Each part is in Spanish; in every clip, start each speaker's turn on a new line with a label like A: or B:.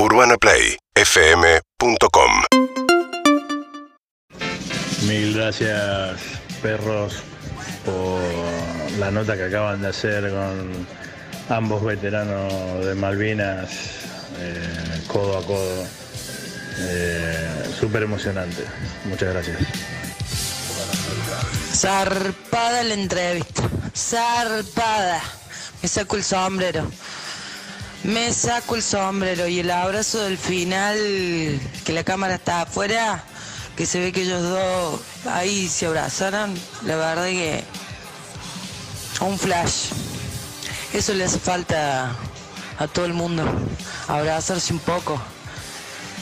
A: UrbanaPlayFM.com
B: Mil gracias, perros, por la nota que acaban de hacer con ambos veteranos de Malvinas, eh, codo a codo. Eh, Súper emocionante. Muchas gracias.
C: Zarpada la entrevista. Zarpada. Me saco el sombrero. Me saco el sombrero y el abrazo del final, que la cámara está afuera, que se ve que ellos dos ahí se abrazaron. La verdad que un flash. Eso le hace falta a todo el mundo. Abrazarse un poco.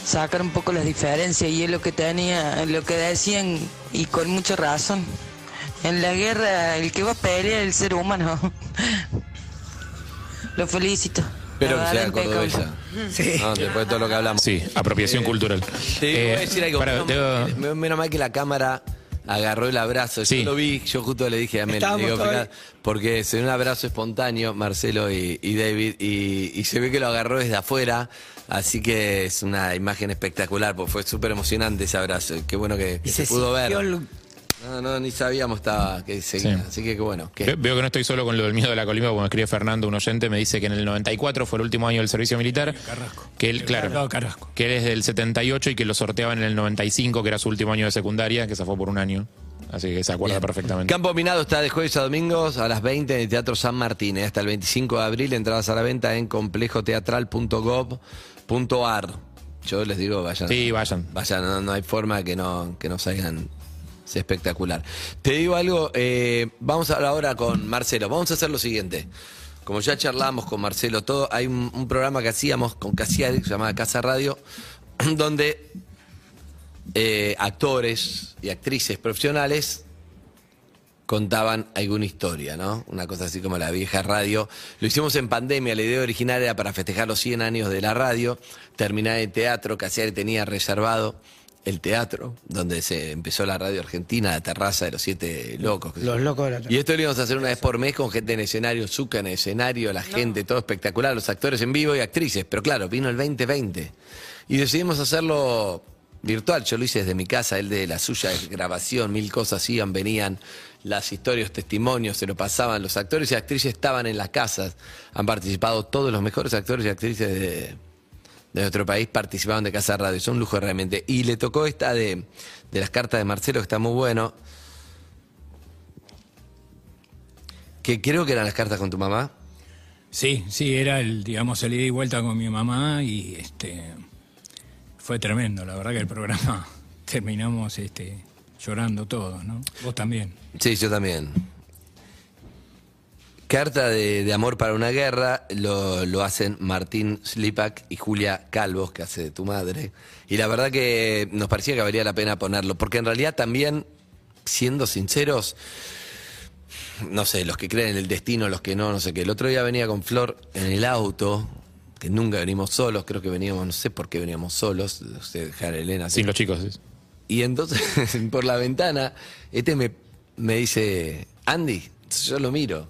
C: Sacar un poco las diferencias y es lo que tenía, lo que decían y con mucha razón. En la guerra el que va a pelear es el ser humano. Lo felicito.
D: Espero
C: La
D: que sea cordobesa.
E: Sí.
D: No, después de todo lo que hablamos.
F: Sí, apropiación cultural.
D: Te digo,
F: Eh,
D: voy a decir algo.
F: pará,
D: menos,
F: debo-
D: mal- menos mal que la cámara agarró el abrazo. Yo
F: Sí.
D: lo vi, yo justo le dije a Mel,
E: Estábamos
D: digo,
E: todos
D: fíjate, porque se dio un abrazo espontáneo, Marcelo y, y David, y, y se ve que lo agarró desde afuera. Así que es una imagen espectacular, porque fue súper emocionante ese abrazo. Qué bueno que, se,
E: se
D: pudo ver.
E: sintió el-
D: No, no, ni sabíamos estaba que seguía.
F: Sí.
D: Así que bueno.
F: Veo que no estoy solo con lo del miedo de la colimba, como me escribe Fernando, un oyente, me dice que en el 94 fue el último año del servicio militar.
G: Carrasco.
F: Que él, claro,
G: Carrasco.
F: que él es del 78 y que lo sorteaban en el 95, que era su último año de secundaria, que se fue por un año. Así que se acuerda
D: Bien.
F: perfectamente.
D: Campo Minado está de jueves a domingos a las 20 en el Teatro San Martín. eh, Hasta el 25 de abril, entradas a la venta en complejoteatral.gov.ar. Yo les digo, vayan.
F: Sí, vayan.
D: Vayan, no, no hay forma que no, que no salgan. Es espectacular. Te digo algo, eh, vamos a hablar ahora con Marcelo. Vamos a hacer lo siguiente. Como ya charlamos con Marcelo, todo, hay un, programa que hacíamos con Casiari, que se llama Casa Radio, donde eh, actores y actrices profesionales contaban alguna historia, ¿no? Una cosa así como la vieja radio. Lo hicimos en pandemia, la idea original era para festejar los 100 años de la radio, terminar en teatro, Casiari tenía reservado el teatro, donde se empezó la radio argentina, la terraza de los siete locos.
E: Los locos de la
D: y esto lo íbamos a hacer una vez por mes con gente en escenario, Zucca en escenario, la gente, todo espectacular, los actores en vivo y actrices. Pero claro, vino el 2020 y decidimos hacerlo virtual. Yo lo hice desde mi casa, él de la suya, de grabación, mil cosas iban, venían, las historias, testimonios, se lo pasaban. Los actores y actrices estaban en las casas. Han participado todos los mejores actores y actrices de, de nuestro país participaban de Casa Radio. Es un lujo realmente. Y le tocó esta de, de las cartas de Marcelo, que está muy bueno. Que creo que eran las cartas con tu mamá.
G: Sí, sí, era el, digamos, el ida y vuelta con mi mamá y este fue tremendo. La verdad que el programa terminamos este, llorando todos, ¿no? Vos también.
D: Sí, yo también. Carta de, de amor para una guerra lo, lo hacen Martín Slipak y Julia Calvos, que hace de tu madre. Y la verdad que nos parecía que valía la pena ponerlo, porque en realidad también, siendo sinceros, no sé, los que creen en el destino, los que no, no sé qué. El otro día venía con Flor en el auto, que nunca venimos solos, creo que veníamos, no sé por qué veníamos solos, dejar a Elena.
F: Sin los chicos. sí.
D: Y entonces, por la ventana, este me, me dice, Andy, yo lo miro.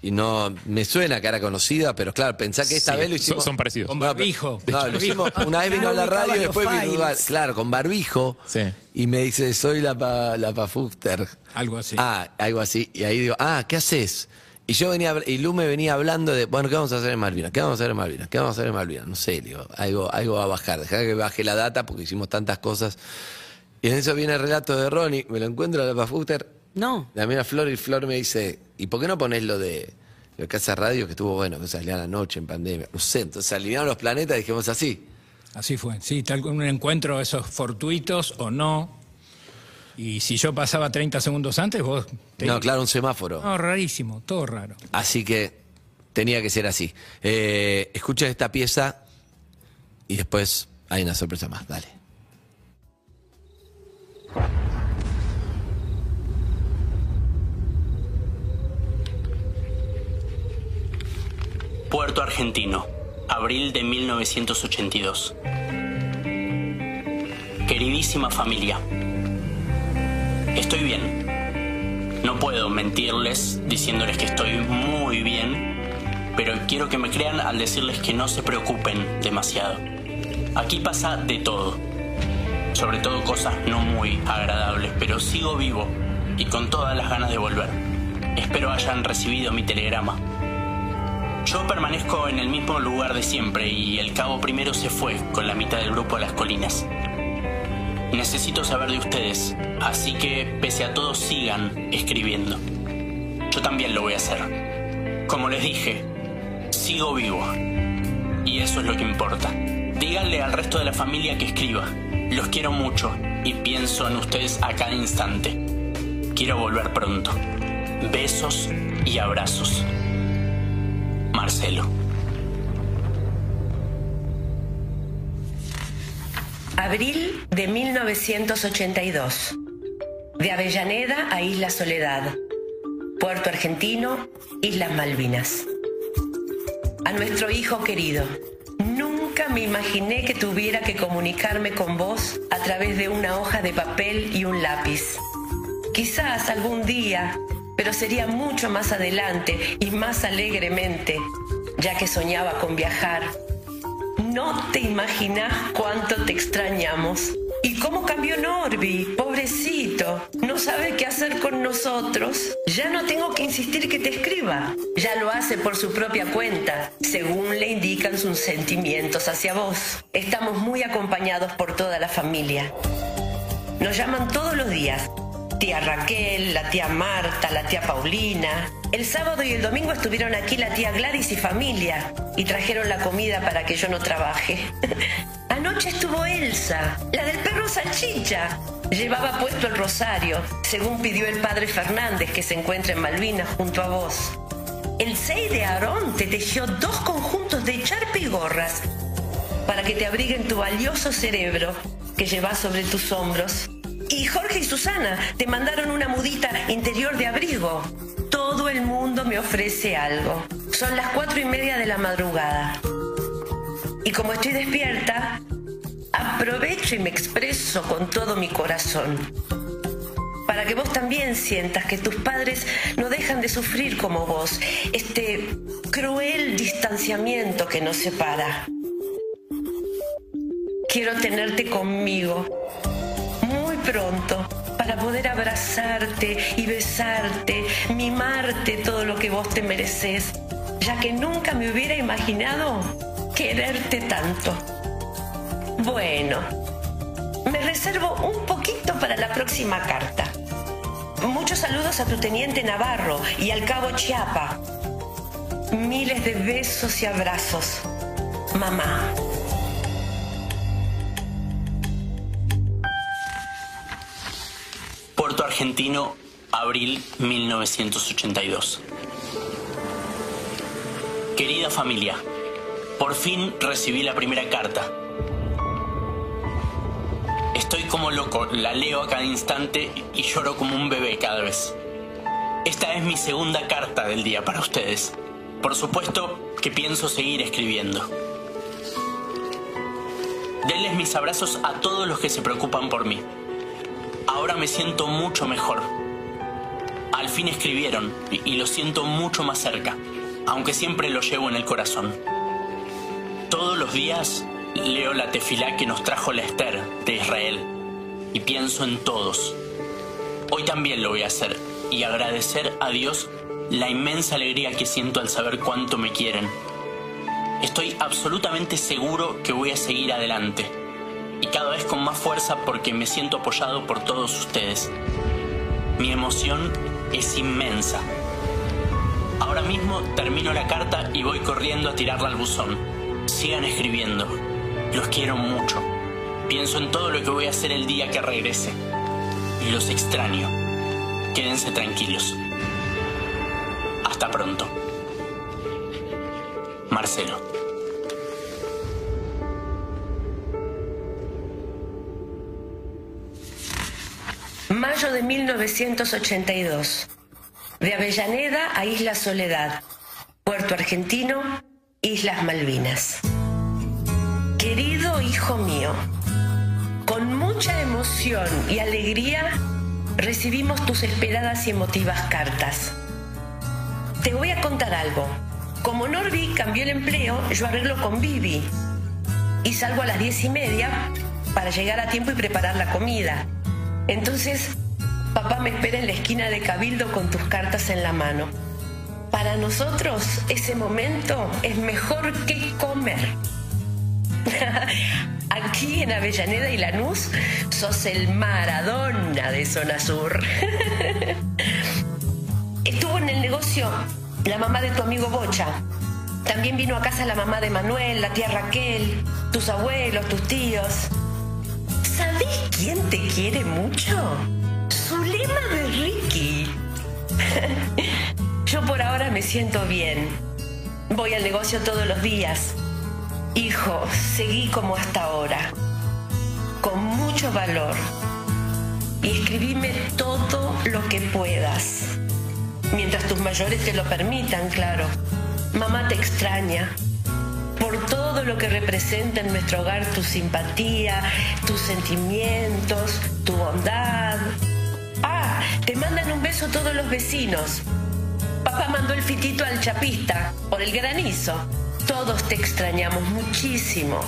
D: Y no, me suena cara conocida, pero claro, pensá que esta
F: Sí,
D: vez lo
F: son-
D: hicimos.
F: son parecidos.
G: Con barbijo.
D: No, lo hicimos, una vez vino a la radio y después vino,
E: files.
D: claro, con barbijo.
F: Sí.
D: Y me dice, soy la pa, la pa Fuster.
G: Algo así.
D: Ah, algo así. Y ahí digo, ah, ¿qué haces? Y yo venía, y Lu me venía hablando de, bueno, ¿qué vamos a hacer en Malvinas? ¿Qué vamos a hacer en Malvinas? ¿Qué vamos a hacer en Malvinas? No sé, digo, algo, algo va a bajar. Dejá que baje la data porque hicimos tantas cosas. Y en eso viene el relato de Ronnie, me lo encuentro a la Pafuster.
E: No.
D: La mira Flor y Flor me dice, ¿y por qué no pones lo de, lo de Casa Radio que estuvo bueno, que salía a la noche en pandemia? No sé, entonces alinearon los planetas y dijimos así.
G: Así fue. Sí, tal como un encuentro, esos fortuitos o no. Y si yo pasaba 30 segundos antes, vos... te-
D: No, claro, un semáforo.
G: No, rarísimo, todo raro.
D: Así que tenía que ser así. Eh, escucha esta pieza y después hay una sorpresa más. Dale.
H: Puerto Argentino, abril de 1982. Queridísima familia, estoy bien. No puedo mentirles diciéndoles que estoy muy bien, pero quiero que me crean al decirles que no se preocupen demasiado. Aquí pasa de todo, sobre todo cosas no muy agradables, pero sigo vivo y con todas las ganas de volver. Espero hayan recibido mi telegrama. Yo permanezco en el mismo lugar de siempre y el cabo primero se fue con la mitad del grupo a las colinas. Necesito saber de ustedes, así que pese a todo sigan escribiendo. Yo también lo voy a hacer. Como les dije, sigo vivo. Y eso es lo que importa. Díganle al resto de la familia que escriba. Los quiero mucho y pienso en ustedes a cada instante. Quiero volver pronto. Besos y abrazos.
A: Abril de 1982. De Avellaneda a Isla Soledad. Puerto Argentino, Islas Malvinas. A nuestro hijo querido. Nunca me imaginé que tuviera que comunicarme con vos a través de una hoja de papel y un lápiz. Quizás algún día, pero sería mucho más adelante y más alegremente, ya que soñaba con viajar no te imaginas cuánto te extrañamos. ¿Y cómo cambió Norby? Pobrecito. No sabe qué hacer con nosotros. Ya no tengo que insistir que te escriba. Ya lo hace por su propia cuenta, según le indican sus sentimientos hacia vos. Estamos muy acompañados por toda la familia. Nos llaman todos los días tía Raquel, la tía Marta, la tía Paulina. El sábado y el domingo estuvieron aquí la tía Gladys y familia y trajeron la comida para que yo no trabaje. Anoche estuvo Elsa, la del perro salchicha. Llevaba puesto el rosario, según pidió el padre Fernández que se encuentra en Malvinas junto a vos. El 6 de Aarón te tejió dos conjuntos de charpe y gorras para que te abriguen tu valioso cerebro que llevas sobre tus hombros. Y Jorge y Susana te mandaron una mudita interior de abrigo. Todo el mundo me ofrece algo. Son las cuatro y media de la madrugada. Y como estoy despierta, aprovecho y me expreso con todo mi corazón. Para que vos también sientas que tus padres no dejan de sufrir como vos este cruel distanciamiento que nos separa. Quiero tenerte conmigo pronto para poder abrazarte y besarte, mimarte todo lo que vos te mereces, ya que nunca me hubiera imaginado quererte tanto. Bueno, me reservo un poquito para la próxima carta. Muchos saludos a tu teniente Navarro y al cabo Chiapa. Miles de besos y abrazos. Mamá.
H: Argentino, abril 1982. Querida familia, por fin recibí la primera carta. Estoy como loco, la leo a cada instante y lloro como un bebé cada vez. Esta es mi segunda carta del día para ustedes. Por supuesto que pienso seguir escribiendo. Denles mis abrazos a todos los que se preocupan por mí. Me siento mucho mejor. Al fin escribieron y, lo siento mucho más cerca, aunque siempre lo llevo en el corazón. Todos los días leo la tefilá que nos trajo la Esther de Israel y pienso en todos. Hoy también lo voy a hacer y agradecer a Dios la inmensa alegría que siento al saber cuánto me quieren. Estoy absolutamente seguro que voy a seguir adelante y cada vez con más fuerza porque me siento apoyado por todos ustedes. Mi emoción es inmensa. Ahora mismo termino la carta y voy corriendo a tirarla al buzón. Sigan escribiendo. Los quiero mucho. Pienso en todo lo que voy a hacer el día que regrese. Los extraño. Quédense tranquilos. Hasta pronto. Marcelo.
A: Mayo de 1982. De Avellaneda a Isla Soledad. Puerto Argentino, Islas Malvinas. Querido hijo mío, con mucha emoción y alegría recibimos tus esperadas y emotivas cartas. Te voy a contar algo. Como Norby cambió el empleo, yo arreglo con Vivi. y salgo a las diez y media para llegar a tiempo y preparar la comida. Entonces, papá me espera en la esquina de Cabildo con tus cartas en la mano. Para nosotros ese momento es mejor que comer. Aquí en Avellaneda y Lanús sos el Maradona de Zona Sur. Estuvo en el negocio la mamá de tu amigo Bocha. También vino a casa la mamá de Manuel, la tía Raquel, tus abuelos, tus tíos. ¿Sabés quién te quiere mucho? Zulema de Ricky. Yo por ahora me siento bien. Voy al negocio todos los días. Hijo, seguí como hasta ahora, con mucho valor. Y escribime todo lo que puedas. Mientras tus mayores te lo permitan, claro. Mamá te extraña. Por todo lo que representa en nuestro hogar tu simpatía, tus sentimientos, tu bondad. Ah, te mandan un beso todos los vecinos. Papá mandó el fitito al chapista por el granizo. Todos te extrañamos muchísimo,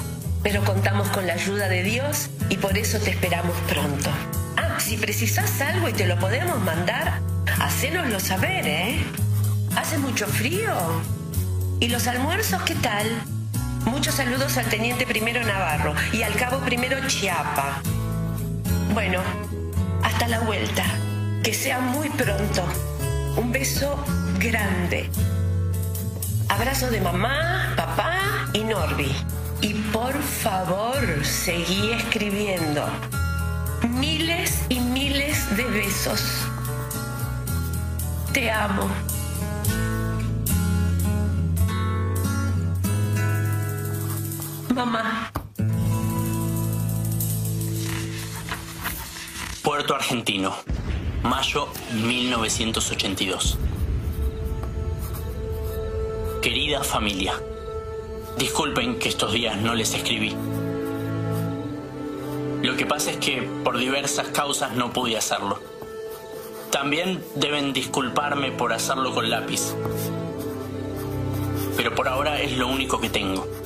A: pero contamos con la ayuda de Dios y por eso te esperamos pronto. Ah, si precisas algo y te lo podemos mandar, hacénoslo saber, ¿eh? ¿Hace mucho frío? ¿Y los almuerzos qué tal? Muchos saludos al teniente primero Navarro y al cabo primero Chiapa. Bueno, hasta la vuelta. Que sea muy pronto. Un beso grande. Abrazo de mamá, papá y Norby. Y por favor, seguí escribiendo. Miles y miles de besos. Te amo. Mamá.
H: Puerto Argentino, mayo 1982. Querida familia, disculpen que estos días no les escribí. Lo que pasa es que por diversas causas no pude hacerlo. También deben disculparme por hacerlo con lápiz. Pero por ahora es lo único que tengo.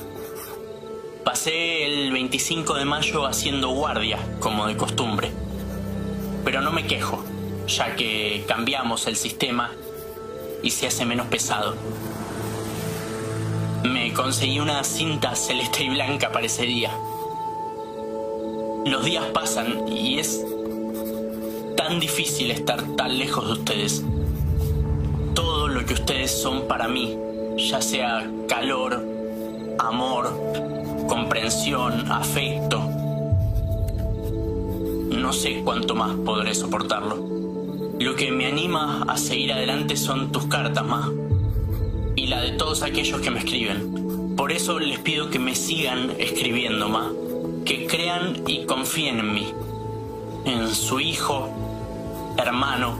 H: Pasé el 25 de mayo haciendo guardia, como de costumbre. Pero no me quejo, ya que cambiamos el sistema y se hace menos pesado. Me conseguí una cinta celeste y blanca para ese día. Los días pasan y es tan difícil estar tan lejos de ustedes. Todo lo que ustedes son para mí, ya sea calor, amor, comprensión, afecto, no sé cuánto más podré soportarlo. Lo que me anima a seguir adelante son tus cartas, Ma. Y la de todos aquellos que me escriben. Por eso les pido que me sigan escribiendo, Ma. Que crean y confíen en mí. En su hijo, hermano.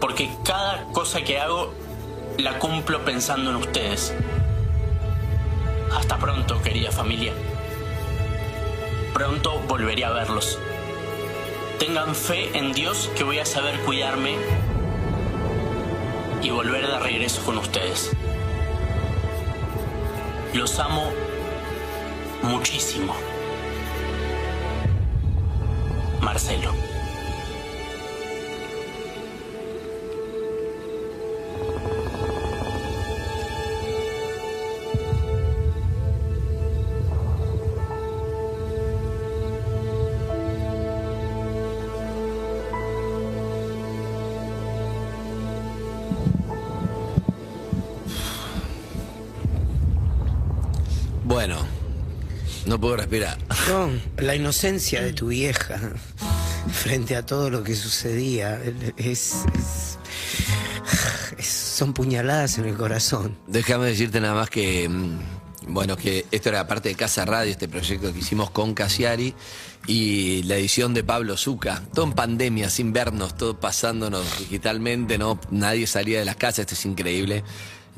H: Porque cada cosa que hago la cumplo pensando en ustedes. Hasta pronto, querida familia. Pronto volveré a verlos. Tengan fe en Dios que voy a saber cuidarme y volver de regreso con ustedes. Los amo muchísimo. Marcelo.
D: No puedo respirar.
E: No, la inocencia de tu vieja frente a todo lo que sucedía es, es- es- son puñaladas en el corazón.
D: Déjame decirte nada más que, mm, bueno, que esto era parte de Casa Radio, este proyecto que hicimos con Casiari y la edición de Pablo Zuca. Todo en pandemia, sin vernos, todo pasándonos digitalmente, no, nadie salía de las casas, esto es increíble.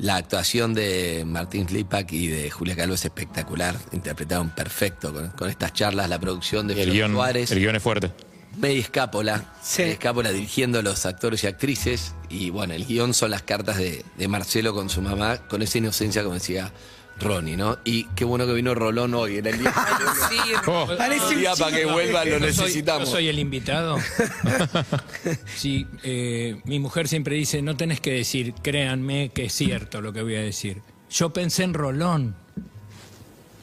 D: La actuación de Martín Slipak y de Julia Calvo es espectacular, interpretaron perfecto con, con estas charlas, la producción de
F: El guion,
D: Suárez.
F: el guion es fuerte.
D: May Escápola,
E: Sí.
D: Escápola dirigiendo a los actores y actrices. Y bueno, el guion son las cartas de, de Marcelo con su mamá, con esa inocencia, como decía Ronnie, ¿no? Y qué bueno que vino Rolón hoy, era el día,
G: Sí,
F: Oh.
E: Parece
D: día para que vuelva, lo
G: Yo soy-
D: necesitamos.
G: Yo soy el invitado. Sí, eh, mi mujer siempre dice, no tenés que decir, créanme que es cierto lo que voy a decir. Yo pensé en Rolón.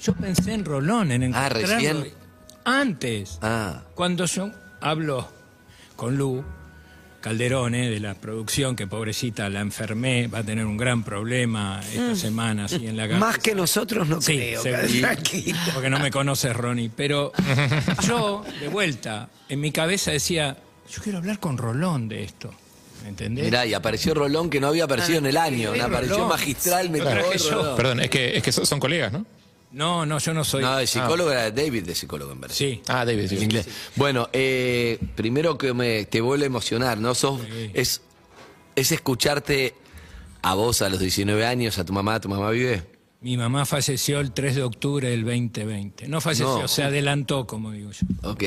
G: Yo pensé en Rolón, en
D: Ah,
G: encontrarlo.
D: ¿recién?
G: Antes.
D: Ah,
G: Cuando yo hablo con Lu Calderone de la producción, que pobrecita la enfermé, va a tener un gran problema esta semana, así en la cabeza.
E: Mm. Más que nosotros no
G: Sí,
E: creo. Tranquilo.
G: Porque no me conoces, Ronnie. Pero yo, de vuelta, en mi cabeza decía, yo quiero hablar con Rolón de esto. ¿Me entendés?
D: mirá, y apareció Rolón que no había aparecido en el año,
G: traje
D: hoy,
G: yo.
D: Rolón.
F: Perdón, es que, es que son colegas, ¿no?
G: No, no, yo no soy.
D: No, el psicólogo era David de psicólogo en verdad.
G: Sí.
F: Ah, David, sí.
D: En inglés. Bueno, eh, primero que me, te vuelve a emocionar, ¿no? Sos, es, es escucharte a vos a los 19 años, a tu mamá, tu mamá vive.
G: Mi mamá falleció el 3 de octubre del 2020. No falleció,
D: No.
G: se adelantó, como digo yo.
D: Ok,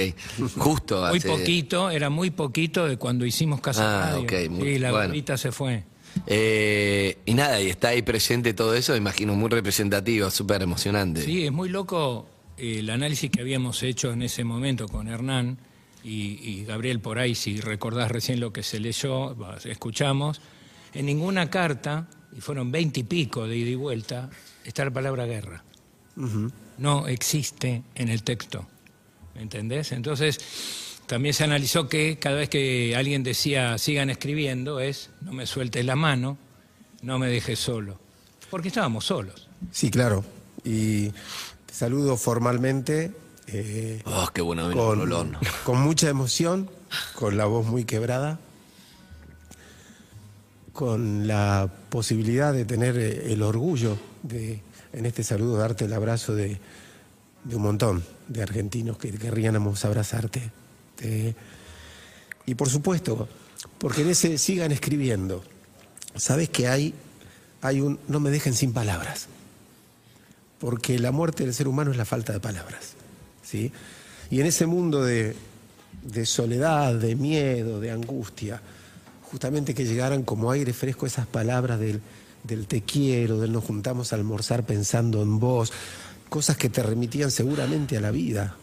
D: justo.
G: Muy
D: hace-
G: poquito, era muy poquito de cuando hicimos Casa
D: Ah,
G: Radio.
D: ok, muy-
G: y la
D: bueno.
G: se fue.
D: Eh, y nada, y está ahí presente todo eso, imagino, muy representativo, súper emocionante.
G: Sí, es muy loco eh, el análisis que habíamos hecho en ese momento con Hernán y, y Gabriel por ahí, si recordás recién lo que se leyó, escuchamos, en ninguna carta, y fueron veinte y pico de ida y vuelta, está la palabra guerra. No existe en el texto. ¿Me entendés? Entonces, también se analizó que cada vez que alguien decía sigan escribiendo es no me sueltes la mano, no me dejes solo. Porque estábamos solos.
I: Sí, claro. Y te saludo formalmente. eh,
D: Oh, qué bueno
I: con,
D: Rolón.
I: con mucha emoción, con la voz muy quebrada, con la posibilidad de tener eh, el orgullo de, en este saludo, darte el abrazo de, de un montón de argentinos que querríamos abrazarte. Te- y por supuesto, porque en ese sigan escribiendo, sabes que hay, hay un, no me dejen sin palabras porque la muerte del ser humano es la falta de palabras. ¿sí? Y en ese mundo de, de soledad, de miedo, de angustia, justamente que llegaran como aire fresco esas palabras del, del te quiero, del nos juntamos a almorzar pensando en vos, cosas que te remitían seguramente a la vida.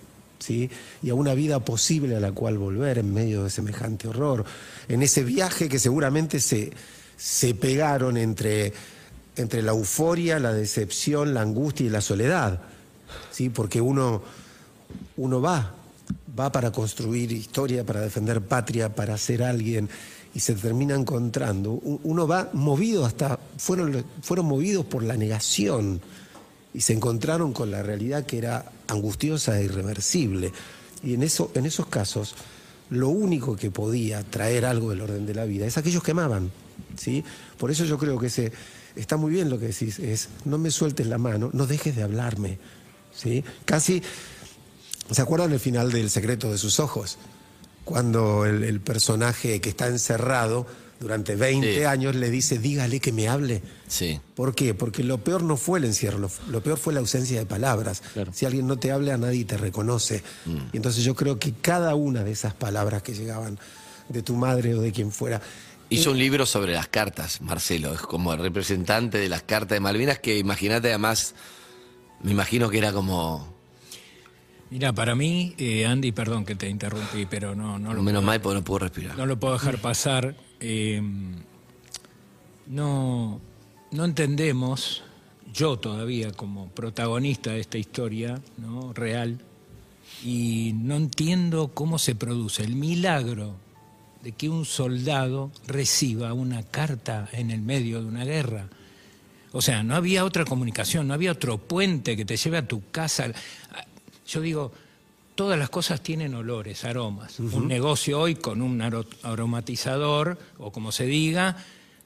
I: Y a una vida posible a la cual volver en medio de semejante horror, en ese viaje que seguramente se, se pegaron entre, entre la euforia, la decepción, la angustia y la soledad, ¿sí? porque uno, uno va, va para construir historia, para defender patria, para ser alguien, y se termina encontrando. Uno va movido hasta, fueron, fueron movidos por la negación, y se encontraron con la realidad que era angustiosa e irreversible. Y en, eso, en esos casos, lo único que podía traer algo del orden de la vida es aquellos que amaban. ¿sí? Por eso yo creo que está muy bien lo que decís, es no me sueltes la mano, no dejes de hablarme. ¿sí? Casi, ¿se acuerdan el final del secreto de sus ojos? Cuando el personaje que está encerrado durante 20
D: Sí.
I: años le dice, dígale que me hable.
D: Sí.
I: ¿Por qué? Porque lo peor no fue el encierro, lo, lo peor fue la ausencia de palabras. Si alguien no te habla, nadie te reconoce. Y entonces yo creo que cada una de esas palabras que llegaban de tu madre o de quien fuera,
D: Hizo un libro sobre las cartas, Marcelo, es como el representante de las cartas de Malvinas, que imagínate además, me imagino que era como,
G: Mira, para mí, eh, Andy, perdón que te interrumpí, pero no, no, lo,
D: menos mal porque no puedo respirar.
G: no lo puedo dejar pasar. Eh, no, no entendemos, yo todavía como protagonista de esta historia ¿no? real, y no entiendo cómo se produce el milagro de que un soldado reciba una carta en el medio de una guerra. O sea, no había otra comunicación, no había otro puente que te lleve a tu casa. Yo digo, todas las cosas tienen olores, aromas. Un negocio hoy con un aro- aromatizador, o como se diga,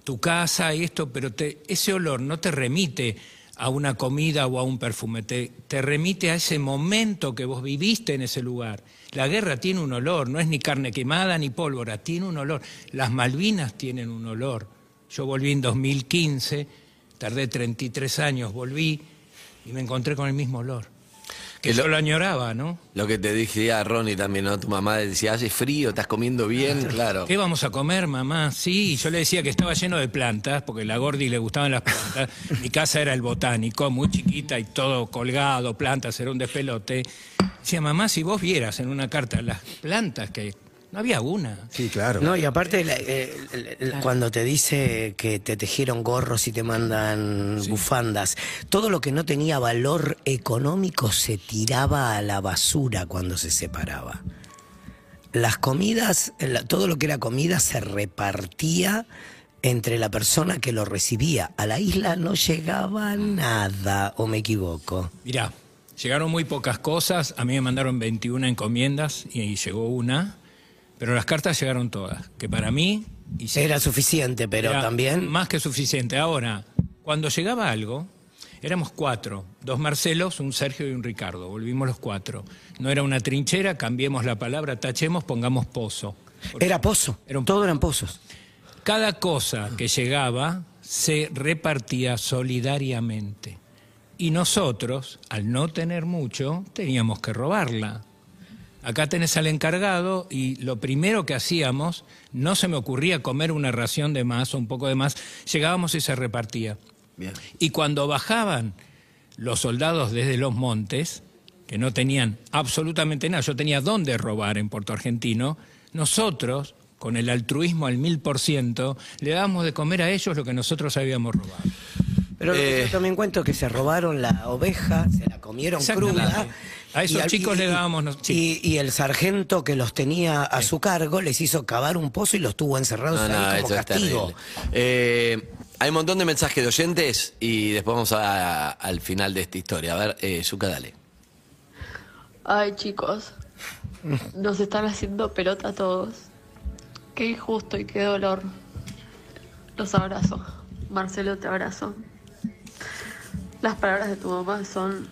G: tu casa y esto, pero te- ese olor no te remite a una comida o a un perfume, te, te remite a ese momento que vos viviste en ese lugar. La guerra tiene un olor, no es ni carne quemada ni pólvora, tiene un olor. Las Malvinas tienen un olor. Yo volví en 2015, tardé 33 años, volví y me encontré con el mismo olor. Que yo lo añoraba, ¿no?
D: Lo que te dije a Ronnie también, ¿no? Tu mamá decía, hace frío, estás comiendo bien, claro.
G: ¿Qué vamos a comer, mamá? Sí, yo le decía que estaba lleno de plantas, porque a la Gordi le gustaban las plantas. Mi casa era el botánico, muy chiquita y todo colgado, plantas, era un despelote. Decía, mamá, si vos vieras en una carta las plantas que no había una.
I: Sí, claro.
E: No, y aparte, la- eh, cuando te dice que te tejieron gorros y te mandan bufandas, todo lo que no tenía valor económico se tiraba a la basura cuando se separaba. Las comidas, la- todo lo que era comida se repartía entre la persona que lo recibía. A la isla no llegaba nada, o me equivoco.
G: Mirá, llegaron muy pocas cosas, a mí me mandaron 21 encomiendas y, y llegó una, pero las cartas llegaron todas, que para mí... y
E: Era suficiente, pero
G: era
E: también...
G: Más que suficiente. Ahora, cuando llegaba algo, éramos cuatro, dos Marcelos, un Sergio y un Ricardo, volvimos los cuatro. No era una trinchera, cambiemos la palabra, tachemos, pongamos pozo.
E: Era pozo,
G: Era un-
E: todo eran pozos.
G: Cada cosa que llegaba se repartía solidariamente. Y nosotros, al no tener mucho, teníamos que robarla. Acá tenés al encargado y lo primero que hacíamos, no se me ocurría comer una ración de más o un poco de más, llegábamos y se repartía.
D: Bien.
G: Y cuando bajaban los soldados desde los montes, que no tenían absolutamente nada, yo tenía dónde robar en Puerto Argentino, nosotros, con el altruismo al mil por ciento, le dábamos de comer a ellos lo que nosotros habíamos robado.
E: Pero lo que
D: Eh.
E: yo también cuento que se robaron la oveja, se la comieron cruda.
G: A esos
E: y
G: chicos
E: y-
G: le dábamos nos- sí.
E: Y, y el sargento que los tenía a su cargo les hizo cavar un pozo y los tuvo encerrados
D: No, no,
E: ahí como
D: eso es
E: castigo.
D: Eh, hay un montón de mensajes de oyentes y después vamos a- al final de esta historia. A ver, eh, Zucca, dale.
J: Ay, chicos, nos están haciendo pelota a todos. Qué injusto y qué dolor. Los abrazo. Marcelo, te abrazo. Las palabras de tu mamá son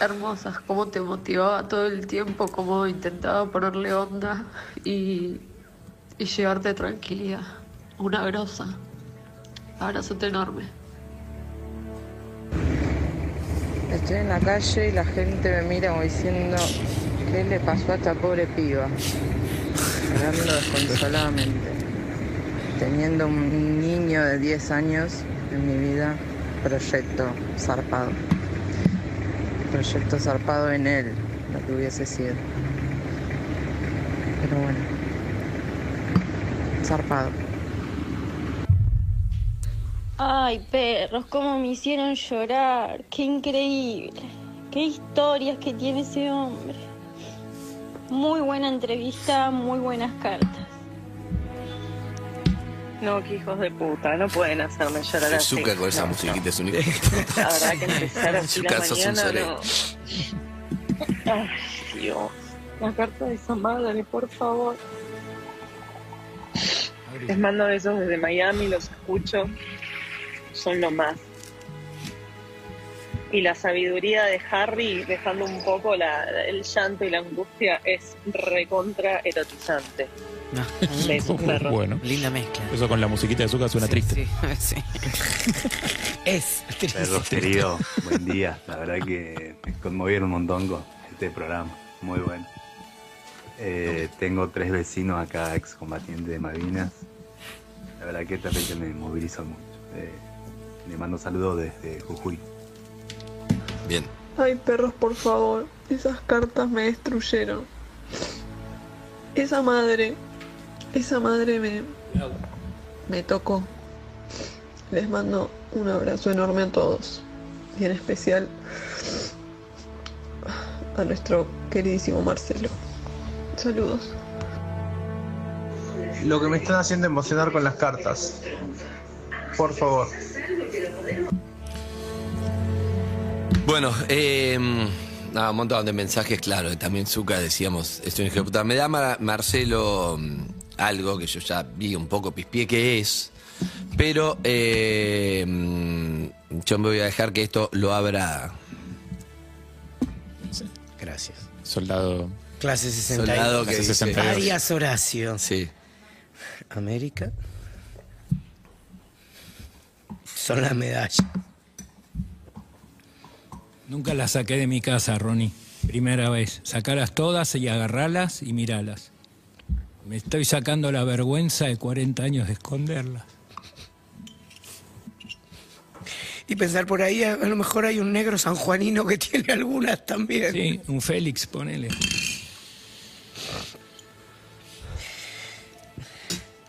J: hermosas, cómo te motivaba todo el tiempo, cómo intentaba ponerle onda y, llevarte tranquilidad. Una grosa. Abrazote enorme.
K: Estoy en la calle y la gente me mira diciendo, ¿qué le pasó a esta pobre piba? Hablando desconsoladamente. Teniendo un niño de 10 años en mi vida, proyecto zarpado. Proyecto zarpado en él, lo que hubiese sido. Pero bueno, zarpado.
L: Ay, perros, cómo me hicieron llorar. Qué increíble. Qué historias que tiene ese hombre. Muy buena entrevista, muy buenas cartas.
M: No, qué hijos de puta, no pueden hacerme llorar así.
D: Zucca con esa
M: No,
D: musiquita es un hijo.
M: Habrá que empezar así la
D: Zucca, sos un
M: mañana, no. Ay, Dios. La carta de esa madre, por favor. Les mando besos desde Miami, los escucho. Son lo más. Y la sabiduría de Harry, dejando un poco la- el llanto y la angustia, es recontra erotizante. Besos, perros.
F: Bueno,
N: Linda mezcla.
F: eso con la musiquita de Zucca suena triste.
N: Sí.
E: Es
O: Perros queridos, buen día. La verdad que me conmovieron un montón con este programa. Muy bueno. Eh, tengo tres vecinos acá, excombatientes de Malvinas. La verdad que esta fecha me moviliza mucho. Eh, le mando saludos desde Jujuy.
D: Bien.
J: Ay, perros, por favor. Esas cartas me destruyeron. Esa madre, esa madre me, me tocó. Les mando un abrazo enorme a todos. Y en especial a nuestro queridísimo Marcelo. Saludos.
P: Lo que me están haciendo emocionar con las cartas. Por favor.
D: Bueno, eh, nada, un montón de mensajes, claro. También Zucca decíamos, es un hijo de puta. Me da Mar- Marcelo mm, algo que yo ya vi un poco pispié que es, pero eh, yo me voy a dejar que esto lo abra.
E: Gracias.
F: Soldado.
E: Clase 62.
D: Soldado que
F: Clase
D: dice-
F: 62.
E: Arias Horacio.
D: Sí.
E: América. Son las medallas.
G: Nunca la saqué de mi casa, Ronnie. Primera vez. Sacalas todas y agarralas y miralas. Me estoy sacando la vergüenza de 40 años de esconderlas.
E: Y pensar por ahí, a lo mejor hay un negro sanjuanino que tiene algunas también.
G: Sí, un Félix, ponele.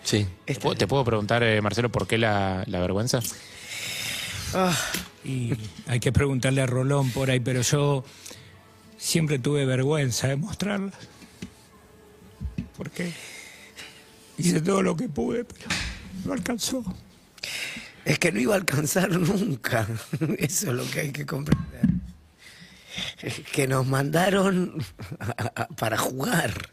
D: Sí.
F: ¿Te puedo, te puedo preguntar, eh, Marcelo, por qué la, la vergüenza?
G: Ah, y hay que preguntarle a Rolón por ahí, pero yo siempre tuve vergüenza de mostrarlas. ¿Por qué? Hice todo lo que pude, pero no alcanzó.
E: Es que no iba a alcanzar nunca. Eso es lo que hay que comprender. Es Que nos mandaron a- a- para jugar,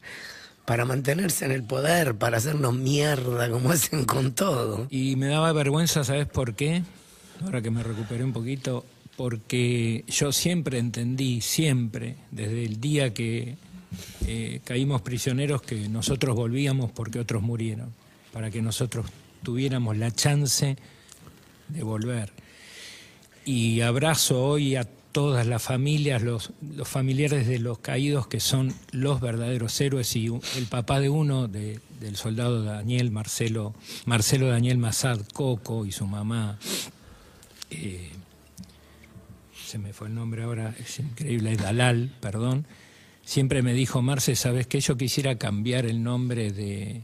E: para mantenerse en el poder, para hacernos mierda como hacen con todo.
G: Y me daba vergüenza, ¿sabes por qué? Ahora que me recuperé un poquito, porque yo siempre entendí, siempre, desde el día que eh, caímos prisioneros, que nosotros volvíamos porque otros murieron, para que nosotros tuviéramos la chance de volver. Y abrazo hoy a todas las familias, los, familiares de los caídos que son los verdaderos héroes y el papá de uno, de- del soldado Daniel Marcelo, Marcelo Daniel Mazad Coco y su mamá, eh, se me fue el nombre ahora, es increíble, es Dalal, perdón, siempre me dijo, Marce, ¿sabes qué? Yo quisiera cambiar el nombre de,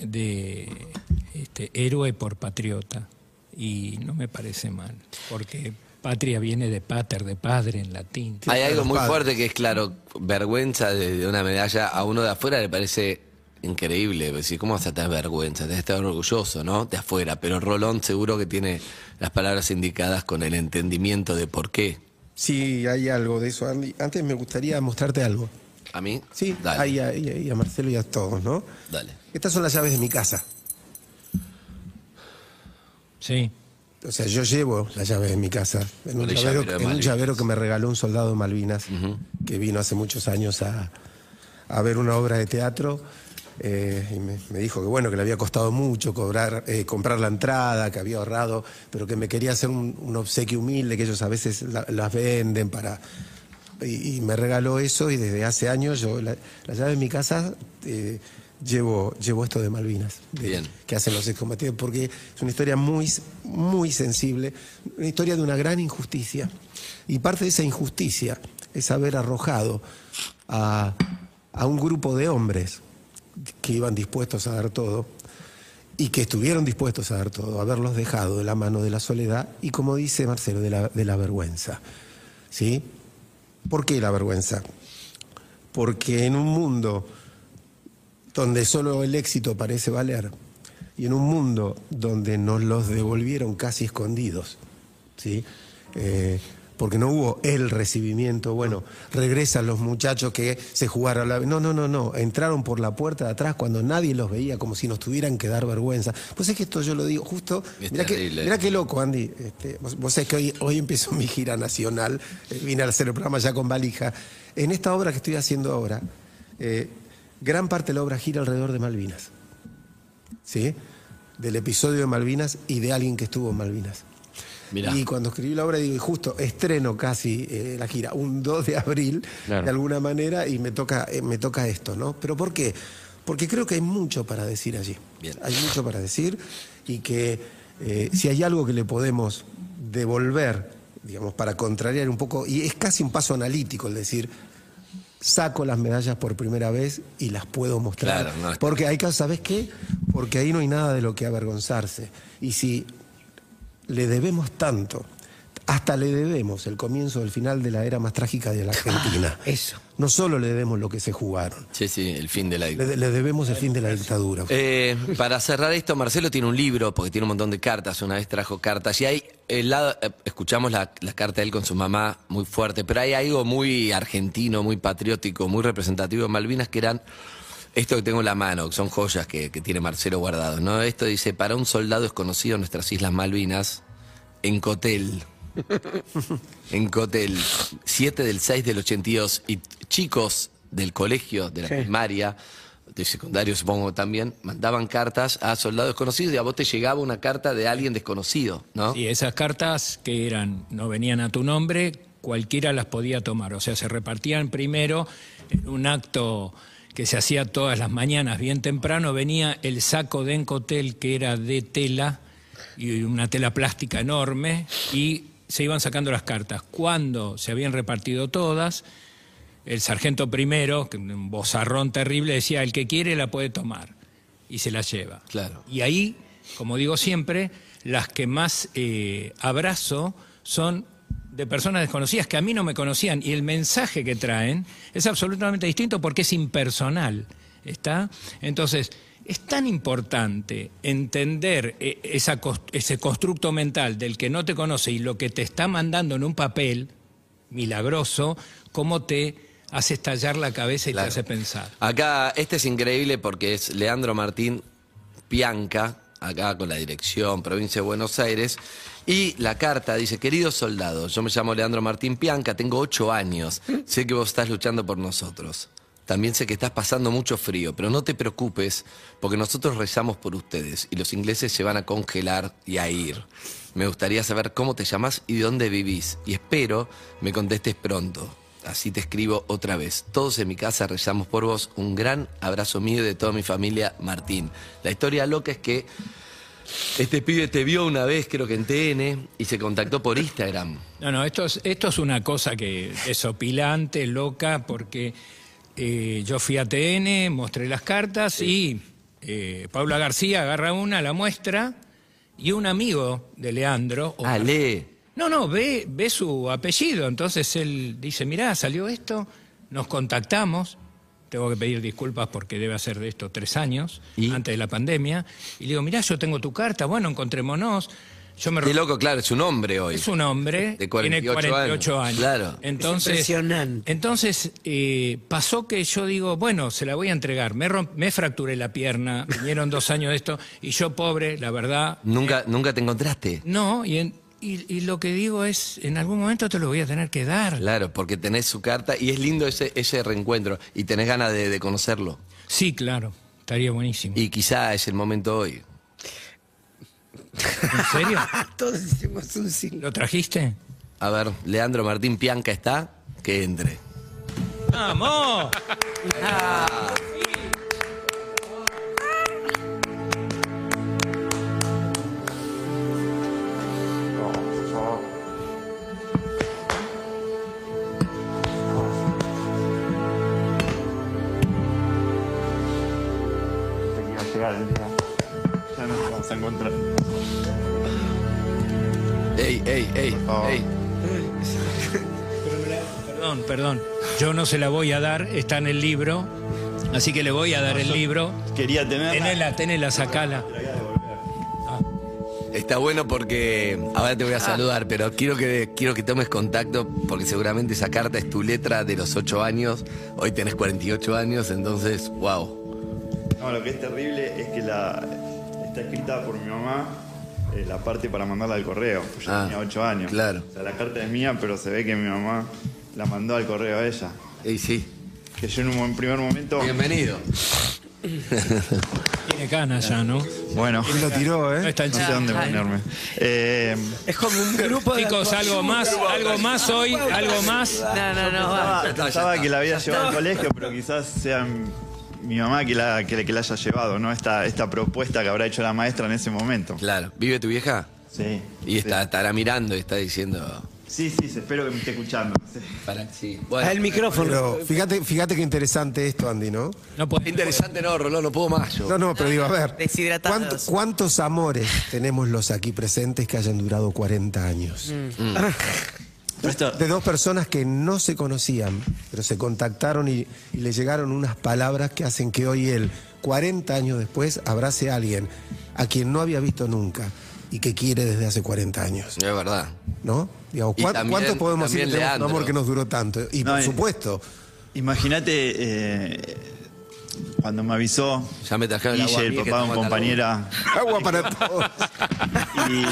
G: de este, héroe por patriota. Y no me parece mal, porque patria viene de pater, de padre en latín.
D: Hay algo muy fuerte que es, claro, vergüenza de, de una medalla a uno de afuera le parece increíble. Decir, ¿cómo vas a tener vergüenza? Debes estar orgulloso, ¿no? De afuera. Pero Rolón seguro que tiene las palabras indicadas con el entendimiento de por qué.
I: Sí, hay algo de eso, Andy. Antes me gustaría mostrarte algo.
D: ¿A mí?
I: Sí,
D: Dale.
I: ahí, ahí, ahí, a Marcelo y a todos, ¿no?
D: Dale.
I: Estas son las llaves de mi casa.
G: Sí.
I: O sea, yo llevo las llaves de mi casa en un, llavero, en un llavero que me regaló un soldado de Malvinas, que vino hace muchos años a, a ver una obra de teatro. Eh, y me, me dijo que bueno, que le había costado mucho cobrar, eh, comprar la entrada, que había ahorrado, pero que me quería hacer un, un obsequio humilde, que ellos a veces la- las venden para... Y, y me regaló eso y desde hace años yo la, la llave de mi casa eh, llevo, llevo esto de Malvinas, de-
D: Bien.
I: que hacen los excombatientes, porque es una historia muy, muy sensible, una historia de una gran injusticia. Y parte de esa injusticia es haber arrojado a, a un grupo de hombres que iban dispuestos a dar todo y que estuvieron dispuestos a dar todo, haberlos dejado de la mano de la soledad y, como dice Marcelo, de la, de la vergüenza. ¿Sí? ¿Por qué la vergüenza? Porque en un mundo donde solo el éxito parece valer y en un mundo donde nos los devolvieron casi escondidos, ¿sí? Eh, porque no hubo el recibimiento, bueno, regresan los muchachos que se jugaron la... No, no, no, no, entraron por la puerta de atrás cuando nadie los veía, como si nos tuvieran que dar vergüenza. Pues es que esto yo lo digo justo... Mirá, qué loco, Andy. Este, vos, vos sabés que hoy, hoy empiezo mi gira nacional, eh, vine a hacer el programa ya con valija. En esta obra que estoy haciendo ahora, eh, gran parte de la obra gira alrededor de Malvinas. ¿Sí? Del episodio de Malvinas y de alguien que estuvo en Malvinas.
D: Mirá.
I: Y cuando escribí la obra, digo, y justo estreno casi eh, la gira, un 2 de abril,
F: Claro.
I: de alguna manera, y me toca, eh, me toca esto, ¿no? ¿Pero por qué? Porque creo que hay mucho para decir allí.
D: Bien.
I: Hay mucho para decir y que eh, si hay algo que le podemos devolver, digamos, para contrariar un poco, y es casi un paso analítico el decir, saco las medallas por primera vez y las puedo mostrar.
D: Claro, no,
I: Porque hay casos, ¿sabes qué? Porque ahí no hay nada de lo que avergonzarse. Y si le debemos tanto, hasta le debemos el comienzo del final de la era más trágica de la Argentina.
E: Eso.
I: No solo le debemos lo que se jugaron,
D: Sí, sí, el fin de la
I: le, le debemos el fin de la dictadura.
D: Eh, para cerrar esto, Marcelo tiene un libro, porque tiene un montón de cartas, una vez trajo cartas, y hay, el lado, eh, escuchamos la, la carta de él con su mamá, muy fuerte, pero hay algo muy argentino, muy patriótico, muy representativo de Malvinas, que eran, esto que tengo en la mano, que son joyas que, que tiene Marcelo guardado, ¿no? Esto dice, para un soldado desconocido en nuestras Islas Malvinas, en Cotel, en Cotel, 7 del 6 del 82, y chicos del colegio, de la
E: Sí.
D: primaria, de secundario supongo también, mandaban cartas a soldados desconocidos y a vos te llegaba una carta de alguien desconocido, ¿no?
G: Y esas cartas que eran, no venían a tu nombre, cualquiera las podía tomar. O sea, se repartían primero en un acto que se hacía todas las mañanas bien temprano, venía el saco de Encotel que era de tela y una tela plástica enorme y se iban sacando las cartas. Cuando se habían repartido todas, el sargento primero, que un bozarrón terrible, decía, el que quiere la puede tomar y se la lleva.
D: Claro.
G: Y ahí, como digo siempre, las que más eh, abrazo son de personas desconocidas que a mí no me conocían y el mensaje que traen es absolutamente distinto porque es impersonal. ¿Está? Entonces, es tan importante entender esa cos- ese constructo mental del que no te conoce y lo que te está mandando en un papel milagroso, cómo te hace estallar la cabeza y
D: Claro.
G: te hace pensar.
D: Acá, este es increíble porque es Leandro Martín Pianca, acá con la dirección, provincia de Buenos Aires. Y la carta dice, queridos soldados, yo me llamo Leandro Martín Pianca, tengo ocho años, sé que vos estás luchando por nosotros. También sé que estás pasando mucho frío, pero no te preocupes, porque nosotros rezamos por ustedes y los ingleses se van a congelar y a ir. Me gustaría saber cómo te llamas y de dónde vivís, y espero me contestes pronto. Así te escribo otra vez. Todos en mi casa rezamos por vos. Un gran abrazo mío y de toda mi familia, Martín. La historia loca es que este pibe te vio una vez, creo que en TN, y se contactó por Instagram.
G: No, no, esto es, esto es una cosa que es opilante, loca, porque eh, yo fui a TN, mostré las cartas y eh, Paula García agarra una, la muestra, y un amigo de Leandro...
D: Ah, lee.
G: No, no, ve, ve su apellido, entonces él dice, mirá, salió esto, nos contactamos, tengo que pedir disculpas porque debe hacer de esto tres años, antes de la pandemia, y le digo, mirá, yo tengo tu carta, bueno, encontrémonos. Yo me
D: Qué loco, claro, es un hombre hoy.
G: es un hombre,
D: De
G: tiene
D: 48
G: 48 años.
D: Claro.
G: Entonces,
E: impresionante.
G: Entonces, eh, pasó que yo digo, bueno, se la voy a entregar. Me, romp- me fracturé la pierna, vinieron dos años de esto, y yo pobre, la verdad,
D: ¿Nunca, nunca te encontraste?
G: no, y, en- y- y lo que digo es, en algún momento te lo voy a tener que dar.
D: Claro, porque tenés su carta y es lindo ese, ese reencuentro y tenés ganas de, de conocerlo.
G: Sí, claro, estaría buenísimo.
D: Y quizá es el momento hoy.
G: ¿En serio?
E: Todos hicimos un sí.
G: ¿Lo trajiste?
D: A ver, Leandro Martín Pianca está, que entre.
G: ¡Vamos!
N: Tenía
D: Ey, ey.
G: Perdón, perdón. Yo no se la voy a dar, está en el libro. Así que le voy a dar el libro.
N: Quería tenerla.
G: Tenela, tenela, sacala.
D: Está bueno porque ahora te voy a saludar, pero quiero que, quiero que tomes contacto porque seguramente esa carta es tu letra de los 8 años. Hoy tenés 48 años, entonces, wow.
N: No, lo que es terrible es que la está escrita por mi mamá eh, la parte para mandarla al correo. Pues yo
D: Ah,
N: tenía 8 años.
D: claro.
N: O sea, la carta es mía, pero se ve que mi mamá la mandó al correo a ella.
D: Y sí.
N: Que yo en un buen primer momento.
D: Bienvenido.
G: Tiene ganas ya, ¿no?
N: Bueno.
I: Lo tiró, ¿eh?
G: No está en
N: No sé dónde ponerme. Eh,
E: Es como un grupo de
G: Chicos, algo más, algo más hoy, algo más.
C: No, no, no.
N: Pensaba, pensaba que la había llevado al colegio, pero quizás sea mi mamá que la, que, que la haya llevado, ¿no? Esta, esta propuesta que habrá hecho la maestra en ese momento.
D: Claro. ¿Vive tu vieja?
N: Sí.
D: Y está, estará mirando y está diciendo.
N: Sí, sí, sí, espero que me esté escuchando.
D: Para, sí.
E: el micrófono.
I: Pero fíjate, fíjate qué interesante esto, Andy, ¿no?
G: No puede-
D: Interesante, no, Rolón, no puedo más yo.
I: No, no, pero digo, a ver. ¿cuánto- ¿Cuántos amores tenemos los aquí presentes que hayan durado 40 años? De dos personas que no se conocían, pero se contactaron y, y le llegaron unas palabras que hacen que hoy él, 40 años después, abrace a alguien a quien no había visto nunca y que quiere desde hace 40 años.
D: Es verdad.
I: ¿No? Digamos,
D: Y
I: ¿cuán-
D: también-
I: ¿Cuánto podemos decir tenemos un amor que nos duró tanto? Y
N: No,
I: por
N: eh.
I: supuesto,
N: Imagínate eh, cuando me avisó
D: Ya me trajeron el agua
N: el papá de un compañera,
I: agua para todos.
N: y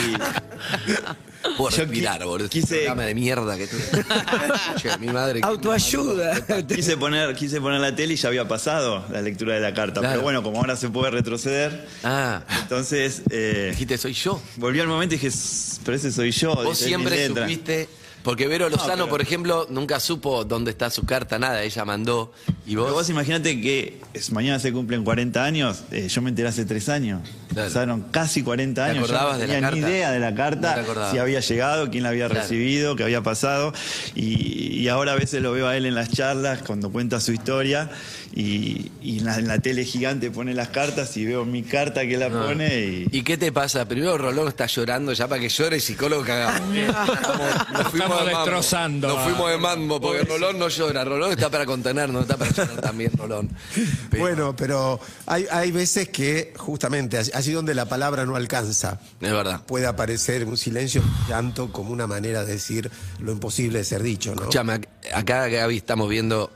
D: Puedo
N: Yo
D: respirar, boludo. Este
N: quise-
D: programa de mierda que. Che, mi madre.
E: Autoayuda.
N: quise poner, quise poner la tele y ya había pasado la lectura de la carta.
D: Claro.
N: Pero bueno, como ahora se puede retroceder,
D: Ah,
N: entonces eh,
D: dijiste, soy yo.
N: volví al momento y dije, "S- pero ese soy yo.
D: Vos siempre
N: letra".
D: supiste Porque Vero Lozano,
N: pero-
D: por ejemplo, nunca supo dónde está su carta, nada, ella mandó. Y
N: Pero
D: vos.
N: vos imaginate que es- mañana se cumplen 40 años, eh, yo me enteré hace 3 años. Pasaron casi 40
D: ¿Te
N: años. yo no
D: de la
N: tenía ni
D: carta?
N: idea de la
D: No
N: carta,
D: te acordabas.
N: si había llegado, quién la había
D: Claro.
N: recibido, qué había pasado. Y, y ahora a veces lo veo a él en las charlas cuando cuenta su historia y, y en, la, en la tele gigante pone las cartas y veo mi carta que la
D: No.
N: pone y...
D: ¿Y qué te pasa? Primero Rolón está llorando ya para que llore el psicólogo cagamos. Nos fuimos
G: Estamos
D: de mambo.
G: destrozando
D: Nos fuimos de mambo porque Rolón no llora. Rolón está para contener, no está para llorar también, Rolón.
I: Bueno, pero hay, hay veces que justamente así donde la palabra no alcanza.
D: Es verdad.
I: Puede aparecer un silencio, un llanto, como una manera de decir lo imposible de ser dicho, ¿no?
D: Escuchame, ac- acá Gaby estamos viendo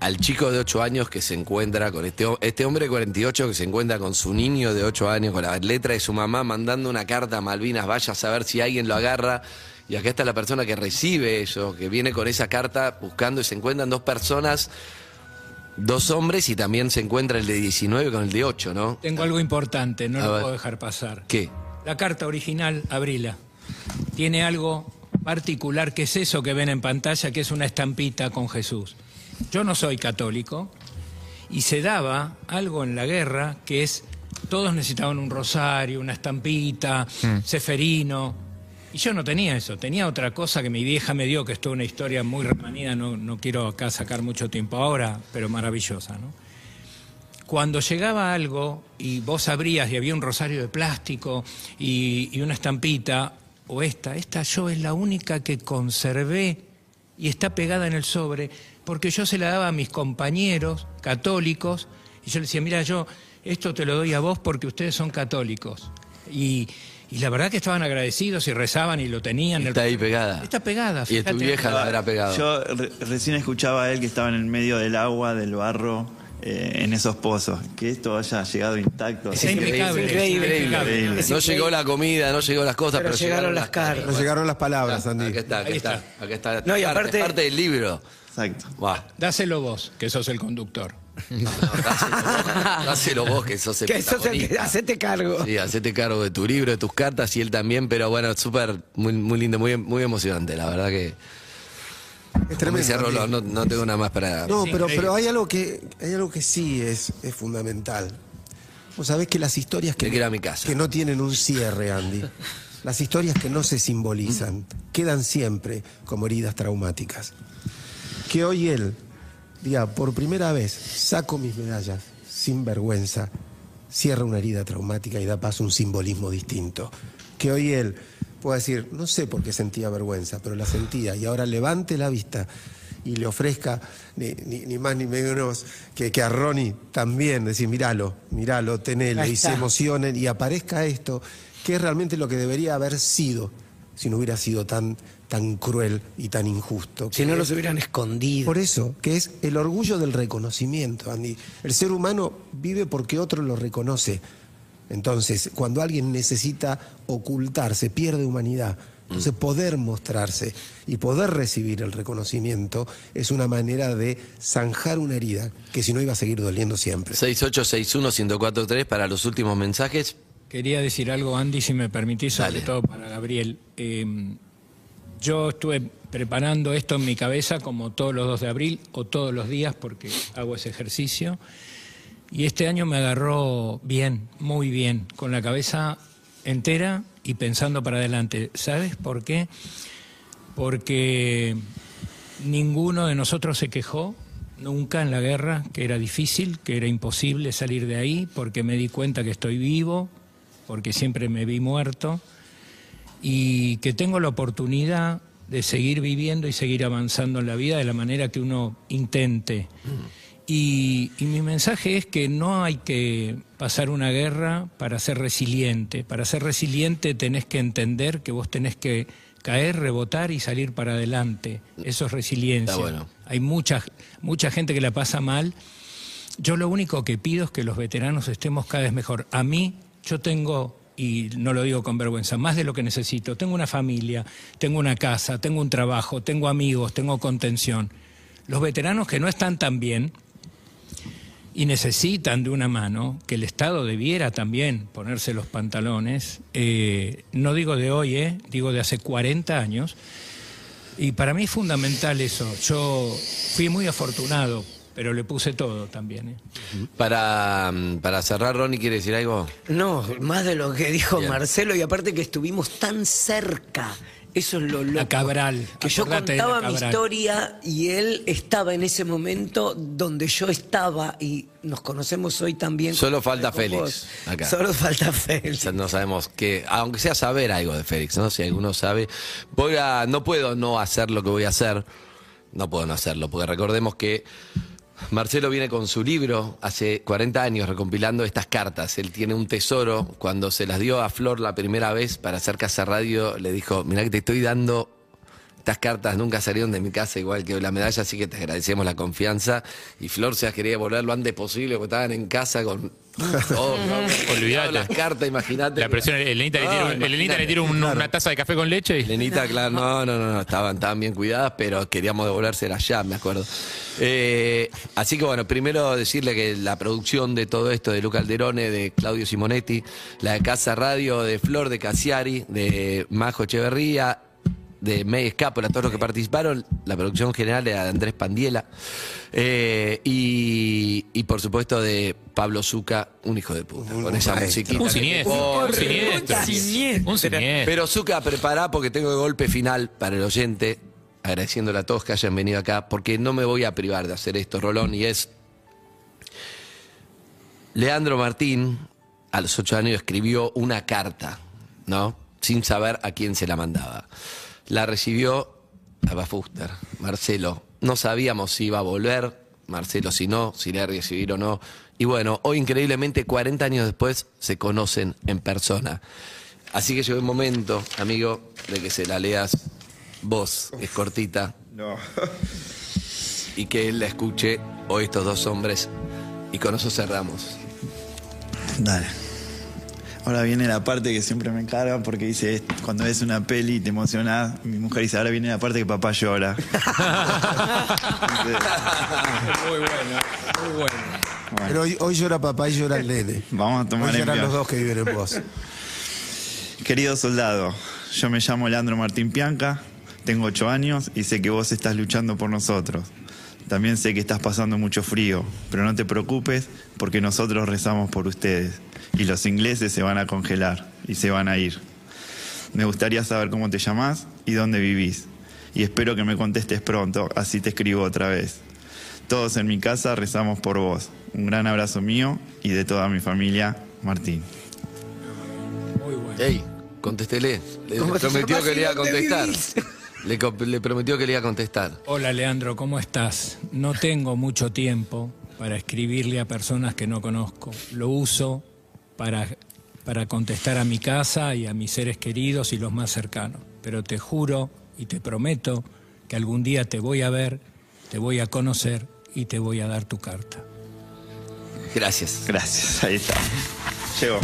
D: al chico de 8 años que se encuentra con este, este hombre de 48 que se encuentra con su niño de 8 años, con la letra de su mamá, mandando una carta a Malvinas, vaya a saber si alguien lo agarra. Y acá está la persona que recibe eso, que viene con esa carta buscando y se encuentran dos personas, dos hombres y también se encuentra el de 19 con el de 8, ¿no?
G: Tengo algo importante, no
D: A
G: lo
D: ver.
G: puedo dejar pasar.
D: ¿Qué?
G: La carta original, abrila. Tiene algo particular que es eso que ven en pantalla, que es una estampita con Jesús. Yo no soy católico y se daba algo en la guerra que es, todos necesitaban un rosario, una estampita,
F: Mm.
G: ceferino. Y yo no tenía eso, tenía otra cosa que mi vieja me dio, que es toda una historia muy remanida, no, no quiero acá sacar mucho tiempo ahora, pero maravillosa, ¿no? Cuando llegaba algo y vos abrías y había un rosario de plástico y, y una estampita, o esta, esta yo es la única que conservé y está pegada en el sobre, porque yo se la daba a mis compañeros católicos y yo les decía, mira, yo esto te lo doy a vos porque ustedes son católicos. Y, y la verdad que estaban agradecidos y rezaban y lo tenían.
D: Está ahí pegada.
G: Está pegada.
D: Y a tu
G: fíjate.
D: vieja la habrá pegado.
N: Yo re- recién escuchaba a él que estaba en el medio del agua, del barro, eh, en esos pozos. Que esto haya llegado intacto.
G: Es
I: es increíble.
N: Increíble.
D: No llegó la comida, no llegó las cosas,
E: Pero
D: pero,
E: llegaron las cartas.
I: No llegaron las palabras, Andy.
D: Acá está, acá
G: Ahí
D: está,
G: está.
D: acá está.
E: No, y
D: Parte-
E: aparte-
D: parte del libro.
N: Exacto.
D: Buah.
G: Dáselo vos, que sos el conductor.
D: No, vos, dáselo vos, que sos el
E: Que sos el que hacete cargo.
D: Sí, hacete cargo de tu libro, de tus cartas y él también, pero bueno, súper, muy, muy lindo, muy, muy emocionante, la verdad que.
I: Es tremendo.
D: dice no, no tengo nada más para.
I: No, pero, pero hay algo que hay algo que sí es, es fundamental. Vos sabés que las historias que,
D: mi casa.
I: que no tienen un cierre, Andy, las historias que no se simbolizan, quedan siempre como heridas traumáticas. Que hoy él diga, por primera vez saco mis medallas. Sin vergüenza, cierra una herida traumática y da paso a un simbolismo distinto. Que hoy él pueda decir, no sé por qué sentía vergüenza, pero la sentía. Y ahora levante la vista y le ofrezca ni, ni- ni más ni menos que, que a Ronnie también, decir, míralo, míralo, tenelo, y se emocionen y aparezca esto, que es realmente lo que debería haber sido si no hubiera sido tan, tan cruel y tan injusto.
E: Si
I: Que
E: no
I: es-
E: los hubieran escondido.
I: por eso, que es el orgullo del reconocimiento, Andy. El ser humano vive porque otro lo reconoce. Entonces, cuando alguien necesita ocultarse, pierde humanidad. Entonces, poder mostrarse y poder recibir el reconocimiento es una manera de zanjar una herida que si no iba a seguir doliendo siempre.
D: 6861-1043 para los últimos mensajes.
G: Quería decir algo, Andy, si me permitís, sobre
D: Dale.
G: todo para Gabriel. Eh, yo estuve preparando esto en mi cabeza como todos los 2 de abril o todos los días porque hago ese ejercicio. Y este año me agarró bien, muy bien, con la cabeza entera y pensando para adelante. ¿Sabes por qué? Porque ninguno de nosotros se quejó nunca en la guerra, que era difícil, que era imposible salir de ahí, porque me di cuenta que estoy vivo, porque siempre me vi muerto, y que tengo la oportunidad de seguir viviendo y seguir avanzando en la vida de la manera que uno intente. Y, y mi mensaje es que no hay que pasar una guerra para ser resiliente. Para ser resiliente tenés que entender que vos tenés que caer, rebotar y salir para adelante. Eso es resiliencia.
D: Bueno.
G: Hay mucha, mucha gente que la pasa mal. Yo lo único que pido es que los veteranos estemos cada vez mejor. A mí, yo tengo, y no lo digo con vergüenza, más de lo que necesito. Tengo una familia, tengo una casa, tengo un trabajo, tengo amigos, tengo contención. Los veteranos que no están tan bien y necesitan de una mano, que el Estado debiera también ponerse los pantalones, eh, no digo de hoy, eh, digo de hace 40 años, Y para mí es fundamental eso. Yo fui muy afortunado, pero le puse todo también. ¿eh?
D: Para, para cerrar, Ronnie, ¿quiere decir algo?
E: No, más de lo que dijo
D: Bien.
E: Marcelo y aparte que estuvimos tan cerca. Eso es lo loco.
G: A Cabral.
E: Que yo
G: la
E: contaba mi historia y él estaba en ese momento donde yo estaba y nos conocemos hoy también.
D: Solo falta Félix. Acá.
E: Solo falta Félix.
D: O sea, no sabemos que, aunque sea saber algo de Félix, ¿no? Si alguno sabe. Voy a, no puedo no hacer lo que voy a hacer. No puedo no hacerlo, porque recordemos que Marcelo viene con su libro hace 40 años recompilando estas cartas. Él tiene un tesoro. Cuando se las dio a Flor la primera vez para hacer Casa Radio, le dijo, mirá que te estoy dando estas cartas nunca salieron de mi casa igual que la medalla, así que te agradecemos la confianza. Y Flor se quería volver lo antes posible, porque estaban en casa con ¿no?
F: Olvídate.
D: las cartas, imagínate.
F: La presión, Elenita le
D: No,
F: tira, Elenita le tira un- una taza de café con leche y.
D: Lenita, claro, no, no, no, no, estaban, estaban bien cuidadas, pero queríamos devolvérselas ya, me acuerdo. Eh, así que bueno, primero decirle que la producción de todo esto de Luca Alderone, de Claudio Simonetti, la de Casa Radio, de Flor de Casiari, de Majo Echeverría, de May Escapola, todos los que participaron, la producción general era de Andrés Pandiela, eh, y, y por supuesto de Pablo Zucca, un hijo de puta, con esa
E: maestro.
D: musiquita.
F: Un siniestro, un siniestro. Un siniestro.
D: Pero Zucca, prepará porque tengo el golpe final para el oyente, agradeciéndole a todos que hayan venido acá, porque no me voy a privar de hacer esto, Rolón, y es. Leandro Martín, a los ocho años, escribió una carta, ¿no? Sin saber a quién se la mandaba. La recibió a Fuster, Marcelo. No sabíamos si iba a volver, Marcelo si no, si le iba a recibir o no. Y bueno, hoy increíblemente, 40 años después, se conocen en persona. Así que llegó el momento, amigo, de que se la leas vos, es cortita,
N: No.
D: y que él la escuche hoy estos dos hombres. Y con eso cerramos.
N: Dale. Ahora viene la parte que siempre me encarga porque dice, cuando ves una peli y te emocionas, mi mujer dice, ahora viene la parte que papá llora.
G: Muy bueno, muy bueno.
I: Pero hoy, hoy llora papá y llora el nene.
N: Vamos a tomar
I: Hoy lloran los dos que viven en vos.
N: Querido soldado, yo me llamo Leandro Martín Pianca, tengo ocho años y sé que vos estás luchando por nosotros. También sé que estás pasando mucho frío, pero no te preocupes porque nosotros rezamos por ustedes y los ingleses se van a congelar y se van a ir. Me gustaría saber cómo te llamás y dónde vivís. Y espero que me contestes pronto, así te escribo otra vez. Todos en mi casa rezamos por vos. Un gran abrazo mío y de toda mi familia, Martín.
D: Ey, contéstele. Le
E: ¿Cómo te
D: prometió que le iba a contestar. Le prometió que le iba a contestar.
G: Hola Leandro, ¿cómo estás? No tengo mucho tiempo para escribirle a personas que no conozco. Lo uso para, para contestar a mi casa y a mis seres queridos y los más cercanos. Pero te juro y te prometo que algún día te voy a ver, te voy a conocer y te voy a dar tu carta.
D: Gracias.
N: Gracias, ahí está. Llegó.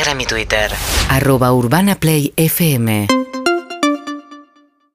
Q: Instagram y Twitter. Arroba Urbana Play FM